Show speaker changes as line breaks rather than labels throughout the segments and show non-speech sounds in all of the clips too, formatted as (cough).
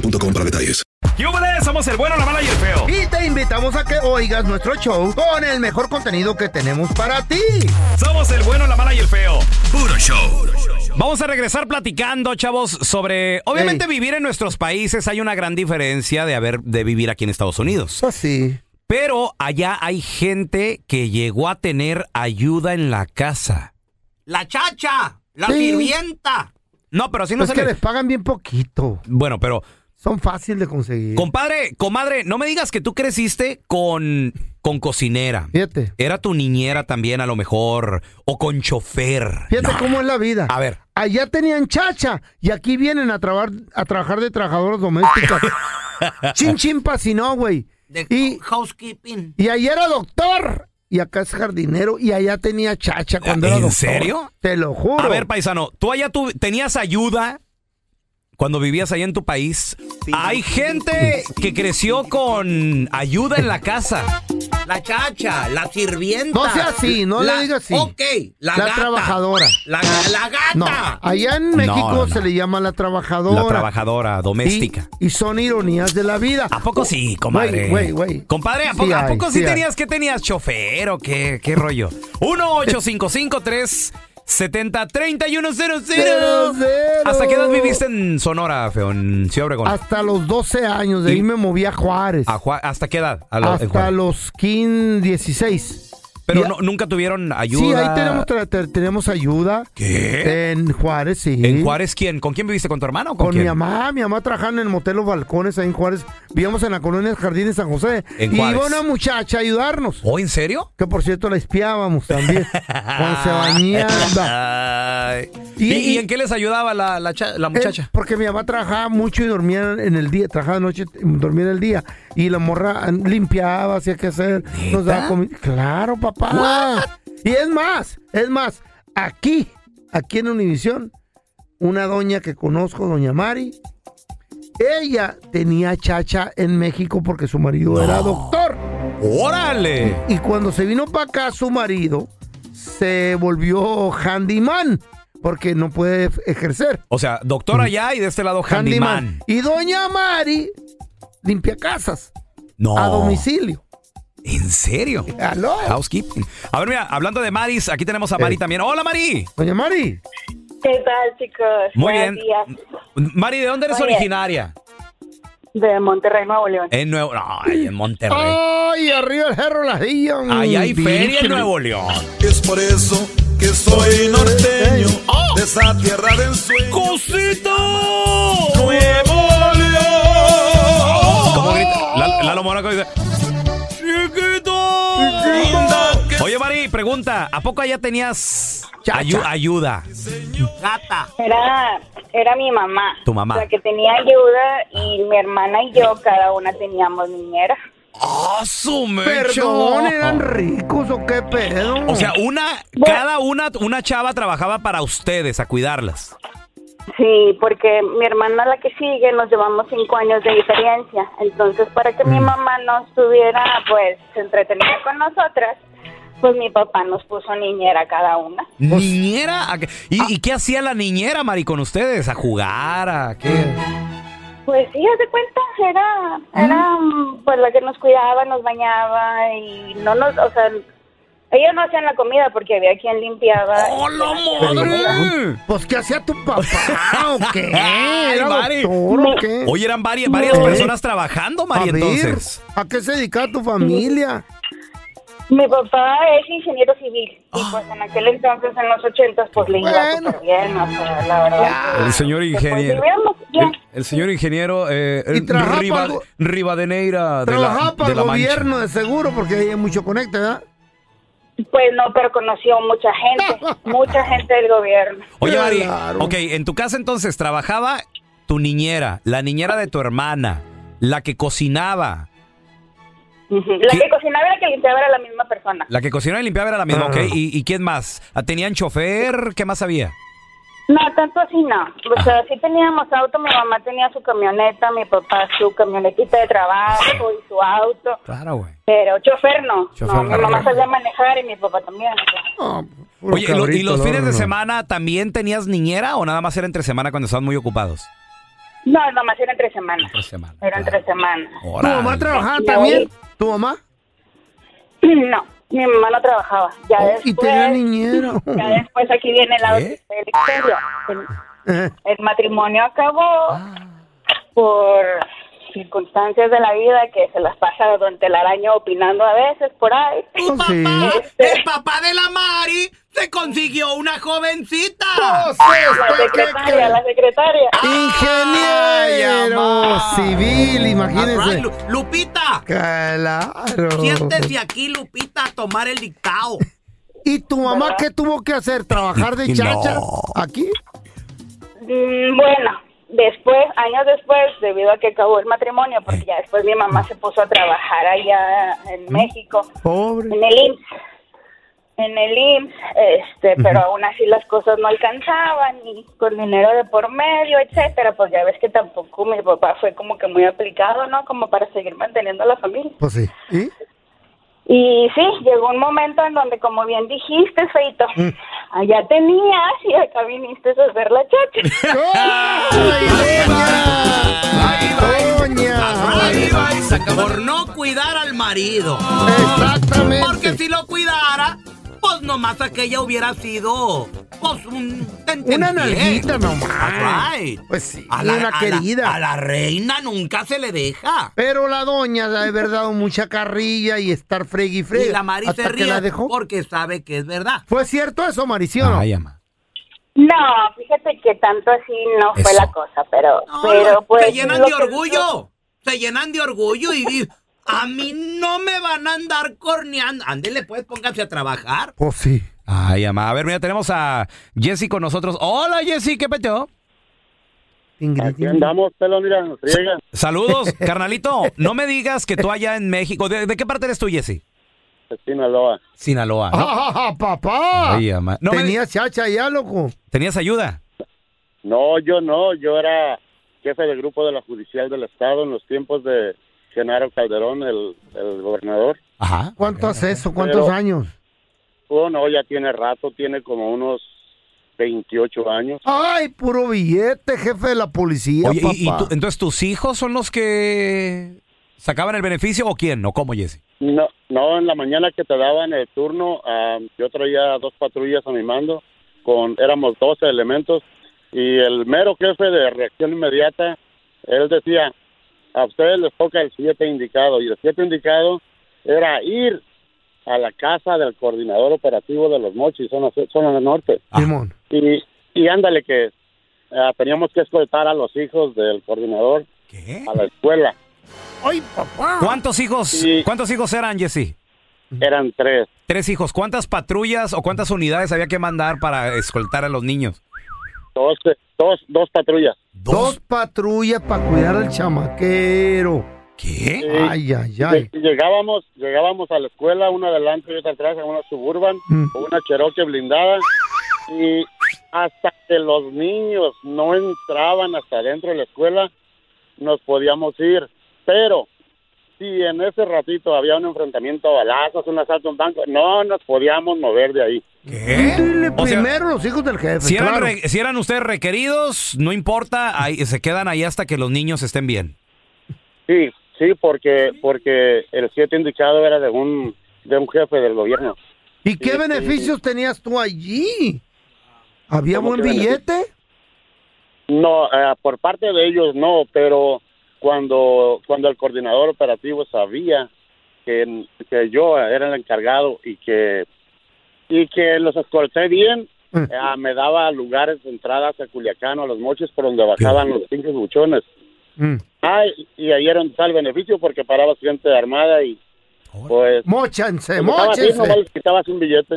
boostmobile.com para detalles.
¡Yúbales! Somos el bueno, la mala y el feo.
Y te invitamos a que oigas nuestro show con el mejor contenido que tenemos para ti.
Somos el bueno, la mala y el feo.
Puro show.
Vamos a regresar platicando, chavos, sobre. Obviamente, vivir en nuestros países hay una gran diferencia de haber de vivir aquí en Estados Unidos.
Así.
Pero allá hay gente que llegó a tener ayuda en la casa. La chacha, la
Sí.
sirvienta. No, pero así no
es
se
que
le-
les pagan bien poquito.
Bueno, pero
Son fáciles de conseguir.
Compadre, comadre, no me digas que tú creciste con, con cocinera.
Fíjate.
Era tu niñera también, a lo mejor. O con chofer.
Fíjate
No.
cómo es la vida.
A ver.
Allá tenían chacha y aquí vienen a, trabar- a trabajar de trabajadoras domésticas. (laughs) chin chin no, güey. Y,
housekeeping.
y allá era doctor. Y acá es jardinero. Y allá tenía chacha cuando
¿En
era doctor.
serio?
Te lo juro.
A ver, paisano, ¿tú allá tú tenías ayuda cuando vivías allá en tu país, sí. hay gente que creció con ayuda en la casa. La chacha, la sirvienta.
No sea así, no la, le diga así.
Ok, la,
la
gata,
trabajadora.
La, la gata.
No, allá en México
no, no,
se le llama la trabajadora.
La trabajadora doméstica.
Y, y, son ironías de la vida.
¿A poco sí, compadre?
Güey, güey.
Compadre, ¿a,
po
sí ¿a poco hay,
sí, hay.
tenías que tenías chofer o qué, qué rollo? 1 855
3 70-3100.
¿Hasta qué edad viviste en Sonora, feo? En Ciudad Obregón.
Hasta los 12 años, de
Y-
ahí me moví a Juárez.
¿A Juá- ¿Hasta qué edad? A la-
Hasta los 15, 16.
Pero
y-
no- nunca tuvieron ayuda.
Sí, ahí tenemos, tra- tenemos ayuda.
¿Qué?
En Juárez, sí.
¿En Juárez quién? ¿Con quién viviste? ¿Con tu hermano o con,
Con
quién?
mi mamá, mi mamá trabajaba en el motel Los Balcones ahí en Juárez. Vivíamos en la colonia del Jardín de San José.
En
y
Juárez.
iba una muchacha a ayudarnos.
¿Oh, en serio?
Que por cierto la espiábamos también. (laughs) cuando se bañaba. Y-
¿Y, y
y-
en qué les ayudaba la, la cha- la
Eh,
muchacha?
porque mi mamá trabajaba mucho y dormía en el día, trabajaba de noche, dormía en el día. Y la morra limpiaba, hacía que hacer, nos daba comida. Claro, papá. Y es más, es más, aquí, aquí en Univisión, una doña que conozco, doña Mari, ella tenía chacha en México porque su marido era doctor.
¡Órale!
Y cuando se vino para acá, su marido se volvió handyman porque no puede ejercer.
O sea, doctor allá y de este lado handyman.
Y doña Mari limpia casas
No.
a domicilio.
¿En serio?
¿Aló?
Housekeeping. A ver, mira, hablando de Maris, aquí tenemos a Mari
Eh.
también. ¡Hola, Mari!
Doña Mari.
¿Qué tal, chicos?
Muy
Buenos
bien.
días.
Mari, ¿de dónde eres originaria?
De Monterrey, Nuevo León.
En Nuevo... Ay, en Monterrey.
Ay, arriba el Cerro Lajillo.
Ahí hay feria en Nuevo León.
Es por eso que soy norteño de esa tierra del sueño.
¡Cosito!
Nuevo León.
¿Cómo grita? Lalo, Lalo Monaco dice... ¡Chiquito! Oye, Mari, pregunta. ¿A poco allá tenías ayu- ayuda?
Era, era mi mamá.
Tu mamá.
La que tenía ayuda y mi hermana y yo, cada una teníamos niñera.
¡Ah, su mecho!
Perdón, ¿eran ricos o qué pedo?
O sea, una, cada una, una chava trabajaba para ustedes, a cuidarlas.
Sí, porque mi hermana, la que sigue, nos llevamos cinco años de diferencia. Entonces, para que
Mm.
mi mamá no estuviera, pues, entretenida con nosotras, Pues mi papá nos puso niñera cada una.
¿Niñera? ¿A qué- ¿Y, y qué hacía la niñera, Mari, con ustedes? ¿A jugar? ¿A qué?
Pues sí, haz de cuenta, era, era pues la que nos cuidaba, nos bañaba y no nos, o sea, ellos no hacían la comida porque había quien limpiaba.
¡Hola,
comida.
madre!
Pues, ¿qué hacía tu papá o (laughs) qué?
Ay,
¿Era
Mari.
doctor o qué?
Oye, eran varias, varias personas trabajando, Mari,
A ver,
entonces.
¿A qué se dedicaba tu familia?
Mi papá es ingeniero civil y pues en aquel entonces, en los ochentas, pues le iba
Bueno.
súper bien, o sea, la verdad.
El señor
pues,
ingeniero.
bien.
El, el señor ingeniero eh,
Y trabajaba
Riva-
para el go-
Rivadeneira de
Trabajaba
la,
para
de
el
la Mancha.
gobierno de seguro porque ahí hay mucho conecte, ¿verdad?
Pues no, pero conoció mucha gente, (laughs) mucha gente del gobierno.
Oye, Mari,
Claro.
ok, en tu casa entonces trabajaba tu niñera, la niñera de tu hermana, la que cocinaba.
La
¿Qué?
que cocinaba y la que limpiaba era la misma persona.
La que cocinaba y limpiaba era la misma,
Ah.
ok. ¿Y, y quién más? Ah, ¿Tenían chofer? ¿Qué más había?
No, tanto así no. O sea, sí teníamos auto, mi mamá tenía su camioneta, mi papá su camionetita de trabajo y su auto,
Claro, güey.
pero chofer no.
Chofer
no,
no.
mi mamá sabía manejar y mi papá también.
Ah,
Oye, ¿y lo- ¿y
cabrito,
los
no,
fines de semana también tenías niñera o nada más era entre semana cuando estaban muy ocupados?
No, nomás era entre semanas.
Entre semana.
Era entre semanas.
¿Tu mamá trabajaba también? ¿Tu mamá? (clears throat)
No, mi mamá no trabajaba. Ya
Oh,
después,
y tenía niñera.
ya después aquí viene la. El,
Eh,
el matrimonio acabó
Ah.
por circunstancias de la vida que se las pasa Don Telaraño opinando a veces por ahí.
oh, sí.
Este,
papá de la Mari se consiguió una jovencita.
Oh, sí,
la
¿esto qué
secretaria, la secretaria.
Ingeniero civil, imagínese.
Lupita,
Claro.
aquí, Lupita, a tomar el dictado.
¿Y tu mamá qué tuvo que hacer? ¿Trabajar de
No.
chacha aquí?
Mm, Bueno, después, años después, debido a que acabó el matrimonio, porque ya después mi mamá se puso a trabajar allá en México,
Pobre.
en el IMSS. En el IMSS, este, pero aún así las cosas no alcanzaban y con dinero de por medio, etcétera, pues ya ves que tampoco mi papá fue como que muy aplicado, ¿no? Como para seguir manteniendo a la familia.
Pues sí. ¿Y?
Y sí, llegó un momento en donde, como bien dijiste, Feito, allá tenías y acá viniste a hacer la chacha.
Por no cuidar al marido.
Exactamente.
Porque si lo cuidara, pues nomás aquella hubiera sido, pues un...
Una nalguita nomás.
Right.
Pues sí,
A la,
una
a la-
querida.
a la reina nunca se le deja.
Pero la doña de haber dado mucha carrilla y estar fregui fregui.
Y la Mari se ríe
la dejó.
porque sabe que es verdad.
¿Fue cierto eso, Maricio? no?
ama.
No, fíjate que tanto así no fue la cosa, pero, pero pues...
se llenan de orgullo. Se llenan de orgullo y a mí no me van a andar corneando. Ándele, pues, pónganse a trabajar.
Pues sí.
Ay, ama. A ver, mira, tenemos a Jessy con nosotros. Hola, Jessy, ¿qué peteo?
Aquí andamos, pelo, mira, nos friega.
Saludos, (laughs) carnalito. No me digas que tú allá en México. ¿De, de qué parte eres tú, Jessy?
de Sinaloa.
Sinaloa. ¿no?
¡Ah, papá!
Ay, ama. No me
Tenía chacha ya, loco.
¿Tenías ayuda?
No, yo no, yo era jefe de grupo de la Judicial del Estado en los tiempos de Genaro Calderón, el, el gobernador.
Ajá.
¿Cuánto hace eso? ¿Cuántos
Pero-
años?
Oh, no, ya tiene rato, tiene como unos 28 años.
¡Ay, puro billete, jefe de la policía,
Oye,
papá!
y, y tú- entonces tus hijos son los que sacaban el beneficio o quién? ¿O cómo, Jessy?
No, no, en la mañana que te daban el turno, ah, yo traía dos patrullas a mi mando, con éramos 12 elementos, y el mero jefe de reacción inmediata, él decía, a ustedes les toca el siete indicado, y el siete indicado era ir a la casa del coordinador operativo de los mochis, zona, zona del norte,
Simón.
y, y ándale que ah, teníamos que escoltar a los hijos del coordinador
¿Qué?
a la escuela,
¡Ay, papá!
¿Cuántos hijos,
Sí.
cuántos hijos eran, Jessy?
eran tres.
Tres hijos. ¿Cuántas patrullas o cuántas unidades había que mandar para escoltar a los niños?
Dos, dos, dos patrullas.
Dos patrullas para cuidar al chamaquero.
¿Qué?
Sí.
Ay, ay, ay.
Lle- Llegábamos, llegábamos a la escuela, una adelante y otra atrás, en una suburban,
Mm.
con una Cherokee blindada, y hasta que los niños no entraban hasta dentro de la escuela, nos podíamos ir. Pero si en ese ratito había un enfrentamiento a balazos, un asalto a un banco, no nos podíamos mover de ahí.
Dile
O sea,
primero los hijos del jefe.
Si eran,
claro.
re- si eran ustedes requeridos, no importa, ahí, se quedan ahí hasta que los niños estén bien.
Sí, sí, porque porque el sitio indicado era de un de un jefe del gobierno.
¿Y qué
Sí,
beneficios tenías tú allí? ¿Había
¿Cómo
buen
qué
billete?
No, eh, por parte de ellos no, pero cuando cuando el coordinador operativo sabía que, que yo era el encargado y que y que los escolté bien,
Mm.
eh, me daba lugares de entradas a Culiacán o a los moches por donde bajaban los cinco buchones.
Mm.
Ay, y ahí era un tal beneficio porque paraba gente armada y pues estaba así, nomás les quitabas un billete.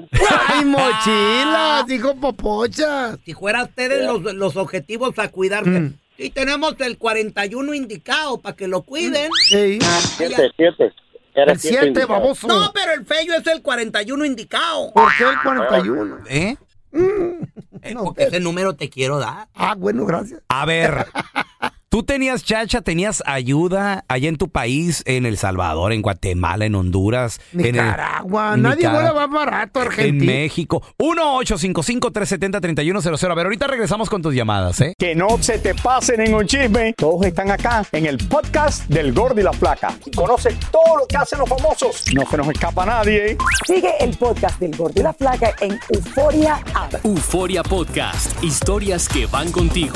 ¡Ay, mochilas! Dijo Popocha.
Si fuera ustedes los, los objetivos a cuidarse.
Mm.
Y tenemos el 41 indicado para que lo cuiden.
Ey,
Siete, siete. Era
el
siete
7,
indicado.
baboso.
No, pero el fello es el 41 indicado.
¿Por qué el 41?
¿Eh?
Eh,
no,
porque ese número te quiero dar.
Ah, bueno, gracias.
A ver, (laughs) tú tenías chacha, tenías ayuda allá en tu país, en El Salvador, en Guatemala, en Honduras, en el-
Nicaragua.
en
Nadie
Nicaragua,
vuela más barato,
en
Argentina.
México. 1-855-370-3100. A ver, ahorita regresamos con tus llamadas, ¿eh?
Que no se te pase ningún chisme. Todos están acá en el podcast del Gordi y la Flaca. Y conoce todo lo que hacen los famosos. No se nos escapa nadie.
Sigue el podcast del Gordo y la Flaca en Euforia App.
Euforia Podcast, historias que van contigo.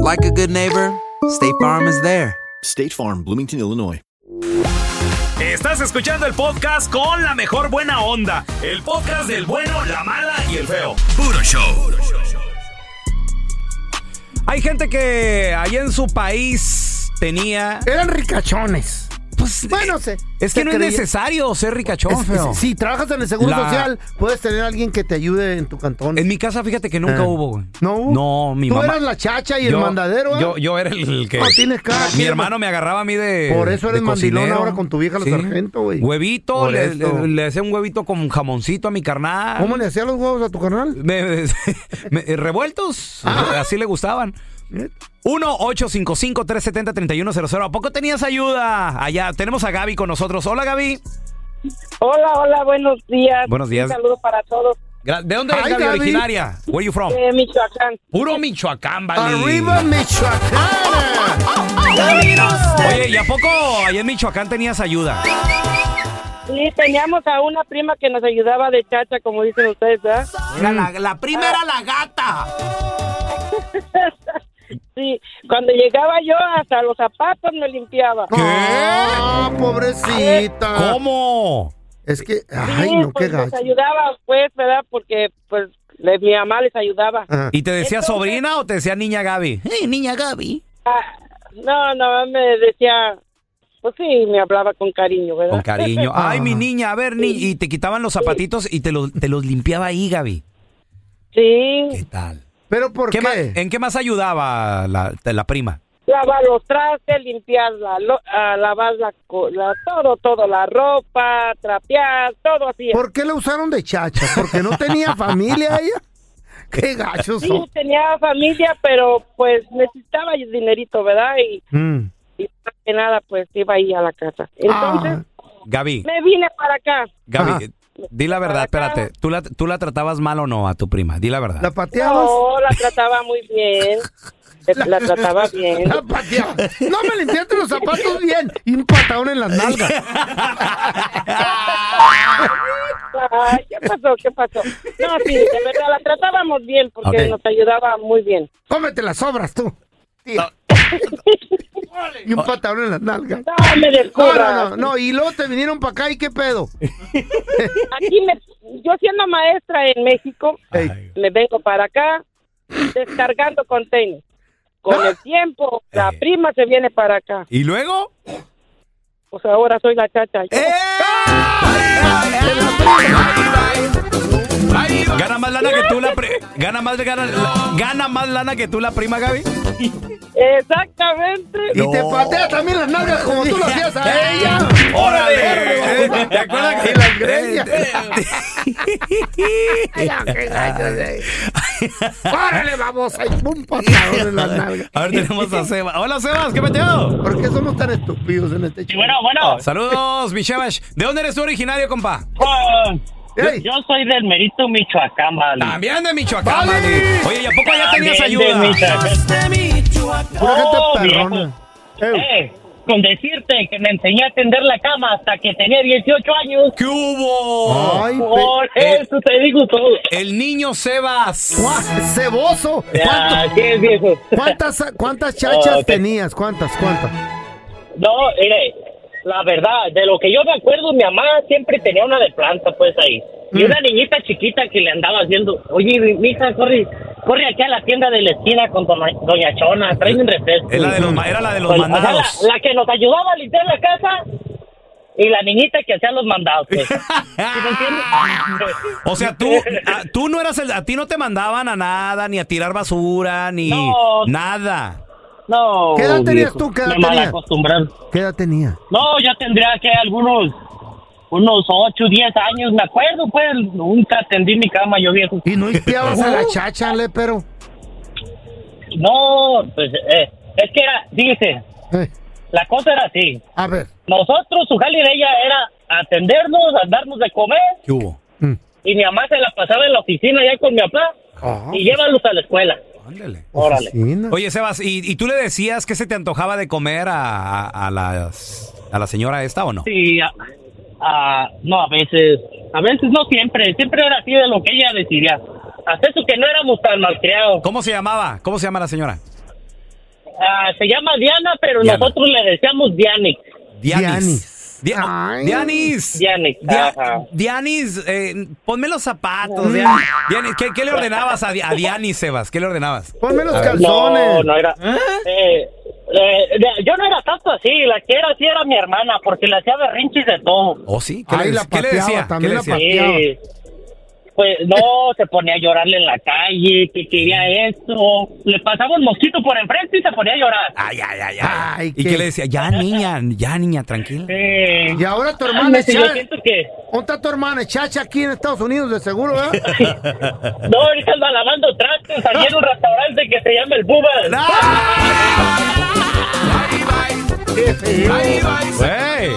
like a good neighbor, State Farm is there.
State Farm, Bloomington, Illinois.
Estás escuchando el podcast con la mejor buena onda. El podcast del bueno, la mala y el feo.
Puro show.
Hay gente que allá en su país tenía.
Eran ricachones.
Pues,
Bueno, sé.
Es que no es necesario ser ricachón,
Es-
feo.
es- si trabajas en el seguro
La-
social, puedes tener a alguien que te ayude en tu cantón.
En mi casa, fíjate que nunca
Ah.
hubo, güey.
¿No?
No, mi
Tú
mamá.
eras la chacha y el mandadero, ¿eh?
Yo, yo era el que.
No, tienes cara,
Mi hermano me agarraba a mí de.
Por eso eres mandilón ahora con tu vieja la
Sí.
sargento, güey.
Huevito, le, le- le hacía un huevito con jamoncito a mi carnal.
¿Cómo le hacían los huevos a tu canal?
Me- (laughs) me- eh, revueltos. Así le gustaban. 1-855-370-3100. ¿A poco tenías ayuda? Allá tenemos a Gaby con nosotros. Hola, Gaby.
Hola, hola, buenos días.
Buenos días.
Un saludo para todos.
Gra- ¿De dónde eres,
Hi,
Gaby,
Gaby.
originaria? Where you from?
De Michoacán.
Puro Michoacán, vale.
¡Arriba, Michoacán!
Oye, ¿y a poco allá en Michoacán tenías ayuda?
Sí, teníamos a una prima que nos ayudaba de chacha, como dicen ustedes, ¿verdad?
Era la, la prima era la gata. (laughs)
Sí, cuando llegaba yo hasta los zapatos me limpiaba.
¡Ah, pobrecita!
¿Cómo?
Es que,
Sí,
ay, no, qué
pues nos
gacho.
ayudaba, pues, ¿verdad? Porque, pues, le- mi mamá les ayudaba.
¿Y te decía
Entonces-
sobrina o te decía niña Gaby?
Hey, niña Gaby.
Ah, no, no, me decía, pues sí, me hablaba con cariño, ¿verdad?
Con cariño. (laughs) Ay, mi niña, a ver, ni y te quitaban los zapatitos y te los, te los limpiaba ahí, Gaby.
Sí.
¿Qué tal?
¿Pero por
¿Qué
qué?
más- ¿En qué más ayudaba la, la prima?
lavar los trastes, limpiar la, lo- ah, lavar la, la- todo, todo, la ropa, trapear, todo así.
¿Por qué la usaron de chacha? ¿Porque no tenía (laughs) familia ella? Qué gachos
Sí,
son.
tenía familia, pero pues necesitaba dinerito, ¿verdad? Y,
Mm.
y más que nada, pues iba ahí a la casa. Entonces,
Gaby,
me vine para acá.
Gaby, di la verdad, espérate. ¿Tú la, ¿Tú la tratabas mal o no a tu prima? Di la verdad.
¿La pateabas?
No, la trataba muy bien. (laughs) La, trataba bien.
La pateaba. No me limpiaste los zapatos bien. Y un patadón en las nalgas.
Ay, ¿qué pasó? ¿Qué pasó? No, sí, de verdad, la tratábamos bien porque nos ayudaba muy bien.
Cómete las sobras tú. tía. (laughs) y un patadón en las nalgas.
No, me
No,
descubra.
no, no, no, y luego te vinieron para acá y qué pedo.
Aquí me, yo siendo maestra en México, me vengo para acá descargando containers. Con el tiempo, la prima se viene para acá.
¿Y luego?
Pues ahora soy la chacha. yo.
¿Gana más lana que tú la pri- gana más gana, la- gana más lana que tú la prima Gaby?
Exactamente.
Y te patea también las nalgas como tú lo hacías a ella.
¡Órale! ¿Te acuerdas que
Y las greñas. ¡Órale, vamos! Hay un patadón en las nalgas.
A ver, tenemos a Sebas. Hola, Sebas, ¿qué metido?
¿Por qué somos tan estúpidos en este show?
Saludos, mi Shebash. ¿De dónde eres tú originario, compa?
Yo, yo soy del Merito, Michoacán, vale.
También de Michoacán, vale. Oye, ¿y a poco ya tenías ayuda?
Michoacán.
Pura gente
Oh,
perrona.
viejo. Eh, con decirte que me enseñé a tender la cama hasta que tenía 18 años.
¿Qué hubo?
Ay,
Por
pe-
eso te digo todo.
El niño Sebas.
¡Ceboso!
Ya, ¿qué es, viejo?
¿Cuántas, cuántas (laughs) chachas
Oh,
tenías? ¿Cuántas? ¿Cuántas?
No, mire, la verdad, de lo que yo me acuerdo, mi mamá siempre tenía una de planta, pues ahí. Y
Mm.
una niñita chiquita que le andaba haciendo, oye, mi mi hija, corre, corre aquí a la tienda de la esquina con Doña, Doña Chona, trae un refresco.
Es la de los era la de los
O sea,
mandados.
la, la que nos ayudaba a limpiar la casa y la niñita que hacía los mandados. Pues. (laughs) ¿Sí me entiendes?
O sea, tú, a, tú no eras el, a ti no te mandaban a nada, ni a tirar basura, ni
No.
nada.
No.
¿Qué edad tenías
viejo,
tú? ¿Qué edad
me
tenías? ¿Qué edad tenía?
No, yo tendría que algunos unos 8, 10 años, me acuerdo, pues nunca tendí mi cama yo viejo.
¿Y no limpiabas a la chacha, le, pero?
No, pues eh, es que era, dice, la cosa era así.
A ver.
Nosotros, su jale de ella era atendernos, a darnos de comer
¿Qué hubo?
y mi mamá se la pasaba en la oficina ya con mi papá
Ah.
y llévalos a la escuela. Órale.
Oye, Sebas, ¿y, y tú le decías que se te antojaba de comer a, a, a las, a la señora esta o no?
Sí, a- a- no, a veces, a veces no siempre, siempre era así de lo que ella decidía. Hasta eso que no éramos tan malcriados.
¿Cómo se llamaba? ¿Cómo se llama la señora?
Ah, se llama Diana, pero
Diana.
nosotros le decíamos Dianic.
Dianis. Dia- Dianis.
Dianic.
Dia-
ajá.
Dianis, eh, ponme los zapatos. Dianis. Dianis, ¿qué, qué le ordenabas a, Di- a Dianis, Sebas? ¿Qué le ordenabas?
Ponme los
No, no era. eh, eh, yo no era tanto así, la que era así era mi hermana, porque le hacía berrinches de todo.
¿Oh, sí? ¿Qué,
Ay,
le,
la
qué le
pateaba,
decía?
también
¿Qué
la
le decía?
pateaba.
Pues no, se ponía a llorarle en la calle, que quería esto. Le pasaba un mosquito por enfrente y se ponía a llorar.
Ay, ay, ay, ay.
Ay,
¿Y qué le decía? Ya, niña, ya, niña, tranquila.
Sí.
Y ahora tu
Ah,
hermana es chacha.
siento que...
¿Dónde está tu hermana? Es chacha aquí en Estados Unidos, de seguro, ¿verdad? (laughs)
No, ahorita anda lavando trastes allí en un restaurante que se llama El Bubas.
Güey.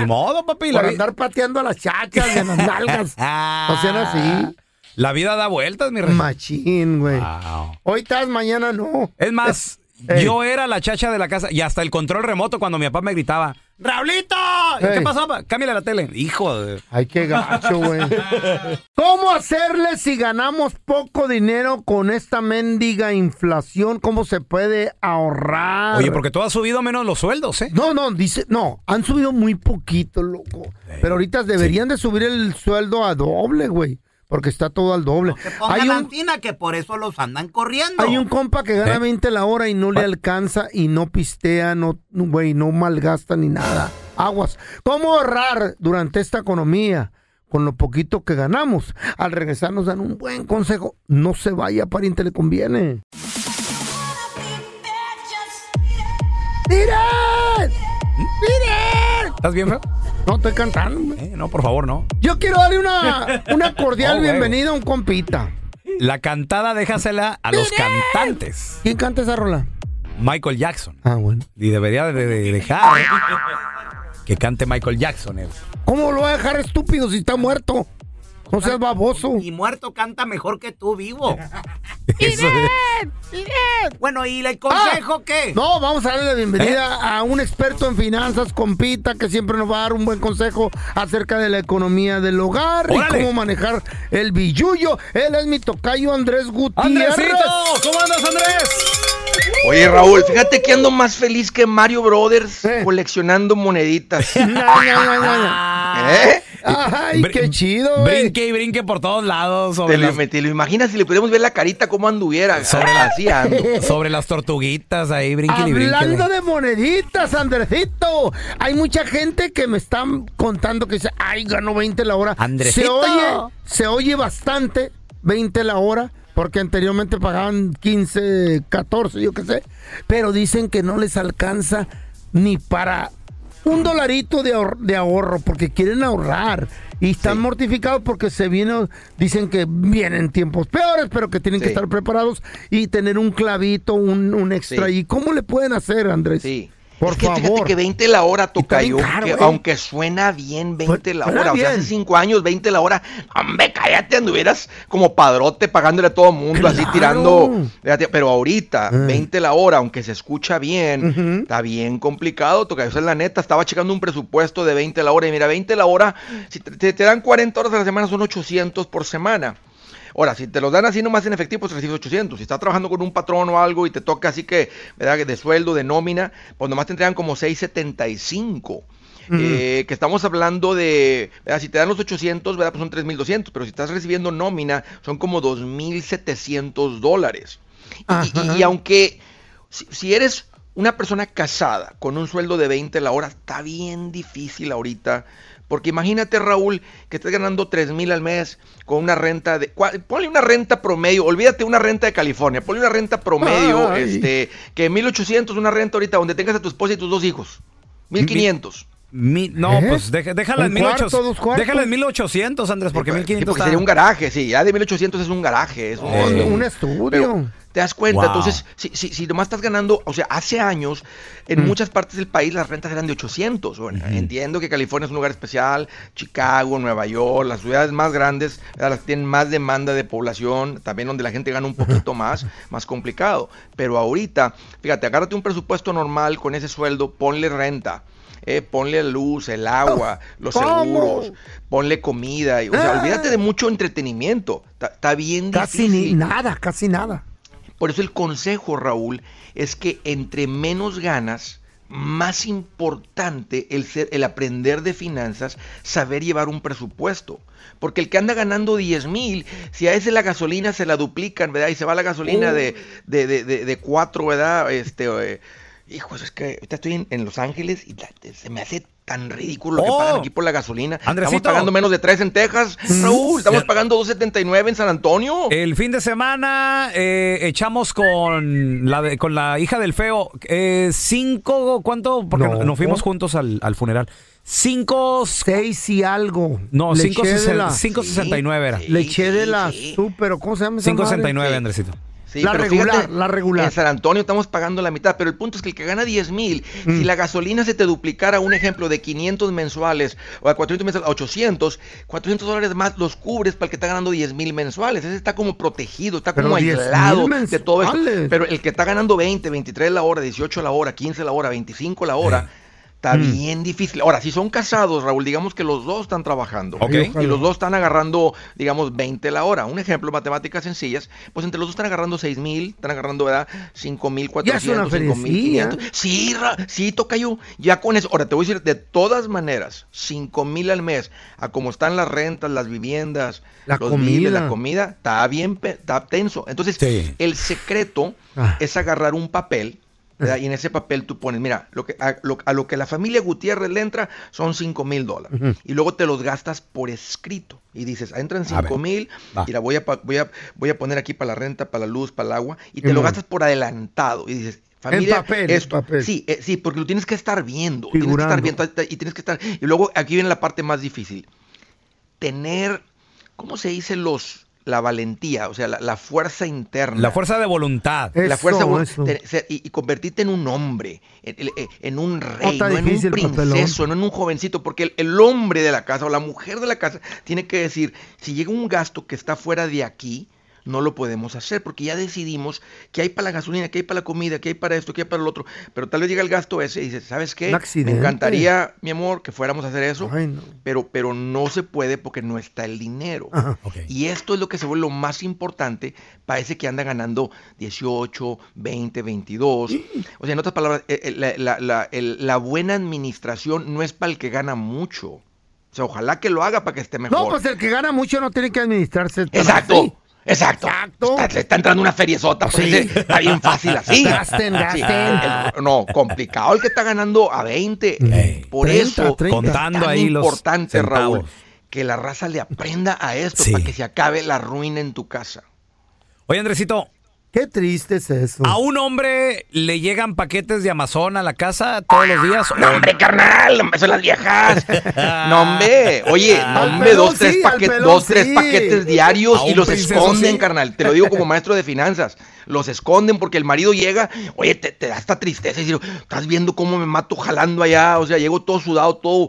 Ni modo, papi. La,
Por andar pateando a las chachas y a las nalgas. No sean así.
la vida da vueltas, mi rey.
Machín, güey.
Wow.
Hoy estás, mañana no.
Es más,
Ey.
yo era la chacha de la casa y hasta el control remoto cuando mi papá me gritaba, ¡Raulito! ¿Y ¿Qué
Ey.
pasó? pa? Cámbiale la tele. Hijo de...
Ay, qué gacho, güey. (laughs) ¿Cómo hacerle si ganamos poco dinero con esta mendiga inflación? ¿Cómo se puede ahorrar?
Oye, porque todo ha subido menos los sueldos, ¿eh?
No, no, dice, no, han subido muy poquito, loco. Pero ahorita deberían de subir el sueldo a doble, güey porque está todo al doble.
No se
hay un,
que por eso los andan corriendo.
Hay un compa que gana ¿Eh? 20 la hora y no le alcanza y no pistea, no, güey, no malgasta ni nada. Aguas. ¿Cómo ahorrar durante esta economía? Con lo poquito que ganamos. Al regresar nos dan un buen consejo. No se vaya, pariente, le conviene. ¡Miren! ¡Miren!
¿Estás bien, bro?
No, estoy cantando.
Eh, no, por favor, no.
Yo quiero darle una, (laughs) una cordial
Oh,
bienvenida a un compita.
La cantada déjasela a los cantantes.
¿Quién canta esa rola?
Michael Jackson.
Ah, bueno.
Y debería de, de dejar que cante Michael Jackson. él.
¿Cómo lo va a dejar estúpido si está muerto? No seas baboso.
Y muerto canta mejor que tú vivo. (laughs) Bueno, ¿y el consejo qué?
Ah, No, vamos a darle la bienvenida a un experto en finanzas, compita, que siempre nos va a dar un buen consejo acerca de la economía del hogar y cómo manejar el billullo. Él es mi tocayo Andrés Gutiérrez.
¡Andresito! ¿Cómo andas, Andrés?
Oye, Raúl, fíjate que ando más feliz que Mario Brothers coleccionando moneditas.
Ya, ya, ya,
¿Eh?
Ay,
Br-
qué chido, güey.
Brinque y brinque por todos lados.
Te
Sobre,
lo,
las,
me- te lo imaginas si le pudiéramos ver la carita cómo anduviera. (laughs)
sobre, la-
Así ando. (laughs)
sobre las tortuguitas ahí, brinque y brinque.
Hablando de moneditas, Andresito, hay mucha gente que me están contando que dice, ay, ganó 20 la hora.
Andresito.
Se oye, se oye bastante, 20 la hora, porque anteriormente pagaban 15, 14, yo qué sé. Pero dicen que no les alcanza ni para un dolarito de, ahor- de ahorro, porque quieren ahorrar. Y están mortificados porque se viene, dicen que vienen tiempos peores, pero que tienen que estar preparados y tener un clavito, un, un extra.
Sí.
¿Y cómo le pueden hacer, Andrés?
Sí.
Por
es que fíjate
favor.
que 20 la hora toca
bien
yo,
caro,
que
güey.
aunque suena bien 20 la hora, o sea, hace
bien.
5 años 20 la hora, hombre, cállate, anduvieras como padrote pagándole a todo mundo, así
Claro.
tirando, fíjate, pero ahorita,
Eh.
20 la hora, aunque se escucha bien,
Ujú.
está bien complicado, toca yo, esa es la neta, estaba checando un presupuesto de 20 la hora, y mira, 20 la hora, si te, te- te dan 40 horas a la semana, son 800 por semana. Ahora, si te los dan así nomás en efectivo, pues recibes 800. Si estás trabajando con un patrón o algo y te toca así que, ¿verdad? De sueldo, de nómina, pues nomás te entregan como 675. Eh, que estamos hablando de, ¿verdad? si te dan los 800, ¿verdad? pues son 3.200, pero si estás recibiendo nómina, son como 2.700 dólares. Y- Y, y aunque, si, si eres una persona casada con un sueldo de 20 la hora, está bien difícil ahorita. Porque imagínate, Raúl, que estés ganando 3 mil al mes con una renta de. Ponle una renta promedio, olvídate una renta de California, ponle una renta promedio,
Ay.
este, que 1800 una renta ahorita donde tengas a tu esposa y tus dos hijos. 1500.
Mi- no,
¿Eh?
pues deja- déjala en
¿Un cuarto,
1800.
dos cuartos?
Déjala en 1800, Andrés, porque
Sí,
1500
porque
está-
sería un garaje, sí, ya de 1800 es un garaje, es un.
Un estudio.
Pero, ¿Te das cuenta?
Wow.
Entonces, si, si, si nomás estás ganando, o sea, hace años, en muchas partes del país las rentas eran de 800. Bueno, entiendo que California es un lugar especial, Chicago, Nueva York, las ciudades más grandes, las tienen más demanda de población, también donde la gente gana un poquito (laughs) más, más complicado. Pero ahorita, fíjate, agárrate un presupuesto normal con ese sueldo, ponle renta. Eh, ponle la luz, el agua, los
¿Cómo?
seguros, ponle comida, y- o sea,
Ah.
olvídate de mucho entretenimiento, está bien
Casi
difícil.
ni nada, casi nada.
Por eso el consejo, Raúl, es que entre menos ganas, más importante el, ser, el aprender de finanzas, saber llevar un presupuesto. Porque el que anda ganando 10 mil, si a ese la gasolina se la duplican, ¿verdad? Y se va la gasolina de, de, de, de, de cuatro, ¿verdad? Este, eh, hijos, es que ahorita estoy en, en Los Ángeles y la- se me hace tan ridículo lo que
Oh.
pagan aquí por la gasolina.
Andresito.
Estamos pagando menos de 3 en Texas, Raúl. Estamos pagando 2.79 en San Antonio.
El fin de semana eh, echamos con la de- con la hija del feo eh, cinco, ¿cuánto? Porque
No.
nos fuimos juntos al, al funeral. Cinco,
Seis y algo.
no,
Le
cinco,
eché de
sesen-
la-
cinco sesenta y nueve era.
Le eché de la
sí.
super, ¿cómo se llama esa
Cinco sesenta y nueve,
Sí.
Andresito.
Sí,
La regular,
fíjate,
la regular.
En San Antonio estamos pagando la mitad, pero el punto es que el que gana 10 mil,
Mm.
si la gasolina se te duplicara, un ejemplo, de 500 mensuales o a 400 mensuales, a 800, 400 dólares más los cubres para el que está ganando 10 mil mensuales. Ese está como protegido, está
Pero
como
10,000
aislado de todo
mensuales.
Pero el que está ganando 20, 23 la hora, 18 la hora, 15 la hora, 25 la hora. Está
Mm.
bien difícil. Ahora, si son casados, Raúl, digamos que los dos están trabajando. Y los dos están agarrando, digamos, 20 la hora. Un ejemplo, matemáticas sencillas. Pues entre los dos están agarrando 6 mil, están agarrando, ¿verdad? 5 mil,
Ya es una
400, 5 mil, 500. Sí, Ra- sí, toca yo. Ya con eso. Ahora, te voy a decir, de todas maneras, 5 mil al mes, a como están las rentas, las viviendas,
La
los
comida.
biles, la comida, está bien, está tenso. Entonces,
Sí.
el secreto
Ah.
es agarrar un papel. ¿Verdad? Y en ese papel tú pones, mira, lo que, a, lo, a lo que la familia Gutiérrez le entra son 5 mil dólares. Y luego te los gastas por escrito. Y dices, ah, entran
A ver,
5 mil, mira, voy a, voy, a, voy a poner aquí para la renta, para la luz, para el agua. Y te lo gastas por adelantado. Y dices, Familia
papel,
es-
en papel.
Sí, eh, sí, porque lo tienes que estar viendo. Tienes que estar viendo y tienes que estar. Y luego aquí viene la parte más difícil. Tener, ¿cómo se dice los la valentía? O sea, la, la fuerza interna.
La fuerza de voluntad.
la fuerza ser- y, y convertirte en un hombre, en, un rey, no en un princeso, no en un jovencito, porque el, el hombre de la casa o la mujer de la casa tiene que decir, si llega un gasto que está fuera de aquí, no lo podemos hacer, porque ya decidimos que hay para la gasolina, que hay para la comida, que hay para esto, que hay para lo otro, pero tal vez llega el gasto ese y dices, ¿sabes qué? Me encantaría, mi amor, que fuéramos a hacer eso, pero, pero no se puede porque no está el dinero. Y esto es lo que se vuelve lo más importante para ese que anda ganando 18, 20, 22. O sea, en otras palabras, eh, eh, la, la- la- el- la buena administración no es para el que gana mucho. O sea, ojalá que lo haga para que esté mejor.
No, pues el que gana mucho no tiene que administrarse.
Exacto.
así.
Exacto. Está, le está entrando una feriezota. Pues
Sí.
ese está bien fácil así. (laughs)
Gasten,
Sí,
gasten.
el- no, complicado el que está ganando a 20. Por
30,
eso
30. Contando
es tan
ahí los
importante,
centavos.
Raúl, que la raza le aprenda a esto
Sí.
para que se acabe la ruina en tu casa.
Oye, Andresito.
Qué triste es eso.
¿A un hombre le llegan paquetes de Amazon a la casa todos los días?
No, hombre, carnal, hombre, son las viejas. (laughs) No, hombre, oye, no,
Al
hombre, dos, tres,
sí,
paquet-
pelón
dos, tres
sí.
paquetes diarios y los esconden,
sí.
carnal. Te lo digo como maestro de finanzas. Los esconden porque el marido llega, oye, te, te da esta tristeza y dices, estás viendo cómo me mato jalando allá, o sea, llego todo sudado, todo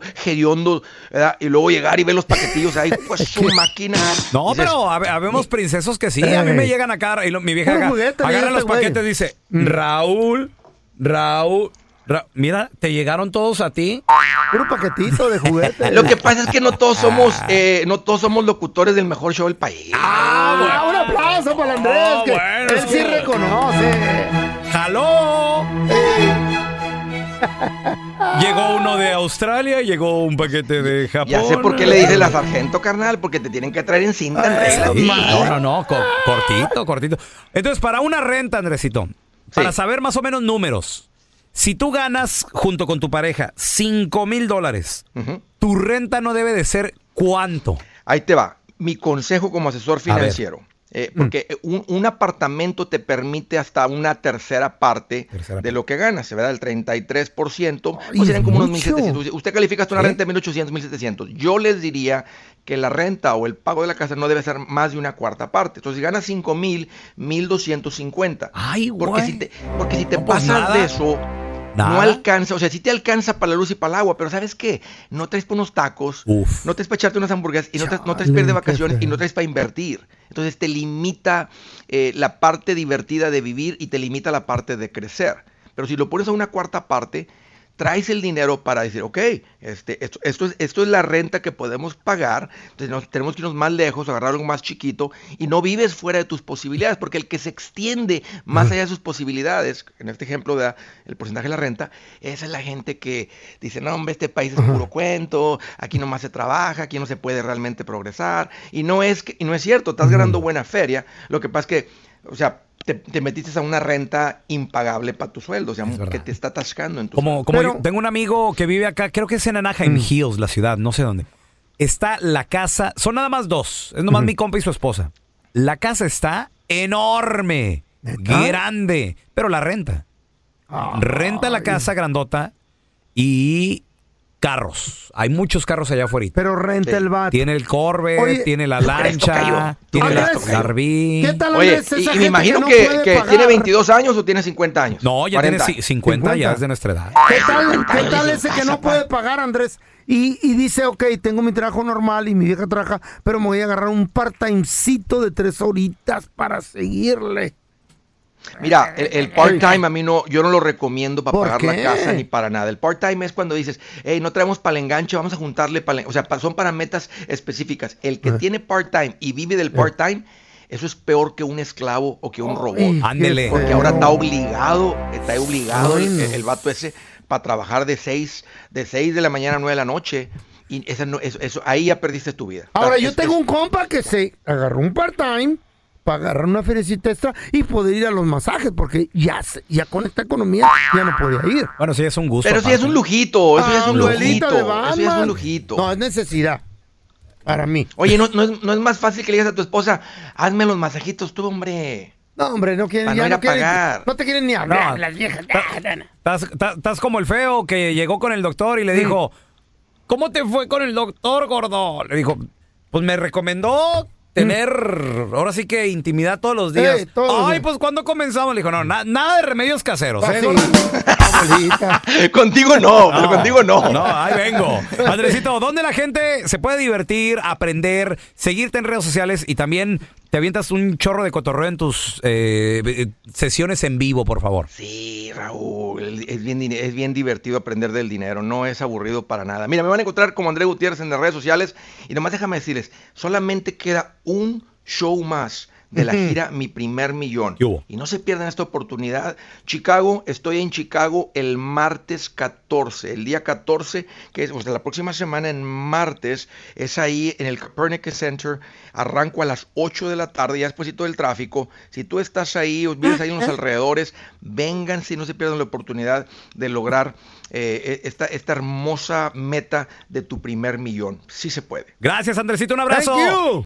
¿verdad? y luego llegar y ver los paquetillos ahí, (laughs) pues su máquina.
No,
Dices,
pero hab- habemos princesos que sí. A mí me llegan acá y lo- mi vieja acá,
juguete,
agarra los
güey.
paquetes y dice, Raúl, Raúl, Ra- mira, ¿te llegaron todos a ti?
Puro paquetito de juguete. (laughs)
Lo que pasa es que no todos somos, eh, no todos somos locutores del mejor show del país.
Ah, un aplauso para el Andrés,
Oh,
que
bueno,
él sí
que-
reconoce.
¡Jaló! (laughs) Llegó uno de Australia, llegó un paquete de Japón.
Ya sé por qué le dice la sargento, carnal, porque te tienen que traer en cinta en regla.
No, no, no, co- cortito, cortito. Entonces, para una renta, Andresito, para saber más o menos números, si tú ganas junto con tu pareja 5 mil dólares, tu renta no debe de ser cuánto.
Ahí te va. Mi consejo como asesor financiero. Eh, porque un, un apartamento te permite hasta una tercera parte de lo que ganas, ¿verdad? El 33%, pues serían como unos
mucho.
1.700. Usted califica hasta una
¿Sí?
renta de 1.800, 1.700. Yo les diría que la renta o el pago de la casa no debe ser más de una cuarta parte. Entonces, si ganas 5.000, 1.250.
Ay,
porque si te, porque si te
pues
pasas de eso, no alcanza, o sea, sí te alcanza para la luz y para el agua, pero ¿sabes qué? No traes para unos tacos, no traes para echarte unas hamburguesas y no traes, no traes para ir de vacaciones y no traes para invertir. Entonces te limita eh, la parte divertida de vivir y te limita la parte de crecer. Pero si lo pones a una cuarta parte, traes el dinero para decir, ok, este, esto, esto, es, esto es la renta que podemos pagar, entonces nos, tenemos que irnos más lejos, agarrar algo más chiquito y no vives fuera de tus posibilidades, porque el que se extiende más allá de sus posibilidades, en este ejemplo de el porcentaje de la renta, esa es la gente que dice, no hombre, este país es puro cuento, aquí nomás se trabaja, aquí no se puede realmente progresar, y no es, que, y no es cierto, estás ganando buena feria, lo que pasa es que, o sea, te, te metiste a una renta impagable para tu sueldo, o sea, que te está atascando en tu
Como, como yo tengo un amigo que vive acá, creo que es en Anaheim Hills, la ciudad, no sé dónde. Está la casa, son nada más dos, es nomás mi compa y su esposa. La casa está enorme, grande, pero la renta. Renta la casa grandota y carros. Hay muchos carros allá afuera.
Pero renta el vato.
Tiene el Corvette,
Oye,
tiene la (laughs) lancha, tiene la, RV.
¿Qué tal,
Oye,
Andrés,
y,
esa
y me imagino
no
que,
puede
que
pagar?
tiene 22 años o tiene 50 años.
No, ya
40.
tiene ci- 50, ya es de nuestra edad.
¿Qué tal, qué tal ese que no puede pagar, Andrés? Y, y dice, ok, tengo mi trabajo normal y mi vieja trabaja, pero me voy a agarrar un part-timecito de tres horitas para seguirle.
Mira, el, el part-time a mí no, yo no lo recomiendo para
¿Por
pagar la casa ni para nada. El part-time es cuando dices, hey, no traemos para el enganche, vamos a juntarle para O sea, pa- son para metas específicas. El que tiene part-time y vive del part-time, eso es peor que un esclavo o que un robot.
Ay, Ándele.
Porque ahora está obligado, está obligado
Ay,
el,
no.
el vato ese para trabajar de 6 de seis de la mañana a 9 de la noche. Y esa no, eso, eso- ahí ya perdiste tu vida.
Ahora,
Es-
yo
es-
tengo un compa que se agarró un part-time para agarrar una feriecita extra y poder ir a los masajes, porque ya, ya con esta economía ya no podía ir.
Bueno, sí, es un gusto.
Pero sí es un lujito, eso ya es un lujito. Eso ya es un lujito.
No, es necesidad. Para mí.
Oye, ¿no, no, es, no es más fácil que le digas a tu esposa, hazme los masajitos tú, hombre.
No, hombre, no quieren ya
no
no
a
quieren-
pagar.
No te quieren ni hablar
No.
las viejas. Ah,
estás como el feo que llegó con el doctor y le dijo, ¿cómo te fue con el doctor, gordo? Le dijo, pues me recomendó tener, ahora sí que intimidad todos los días.
Todos
Ay,
días.
pues ¿cuándo comenzamos? Le dijo, no, na- nada de remedios caseros.
Ah,
¿eh,
sí.
contigo no, pero contigo no.
No, ahí vengo. Andresito, ¿dónde la gente se puede divertir, aprender, seguirte en redes sociales y también te avientas un chorro de cotorreo en tus eh, eh, sesiones en vivo, por favor?
Sí, Raúl, es bien, es bien divertido aprender del dinero, no es aburrido para nada. Mira, me van a encontrar como André Gutiérrez en las redes sociales y nomás déjame decirles, solamente queda un show más de la gira Mi Primer Millón. Y no se pierdan esta oportunidad. Chicago, estoy en Chicago el martes 14, el día 14, que es o sea, la próxima semana en martes, es ahí en el Copernicus Center. Arranco a las 8 de la tarde, ya después del tráfico. Si tú estás ahí o vives ahí en los alrededores, vengan si no se pierdan la oportunidad de lograr eh, esta, esta hermosa meta de tu primer millón. Sí se puede.
Gracias, Andresito, un abrazo.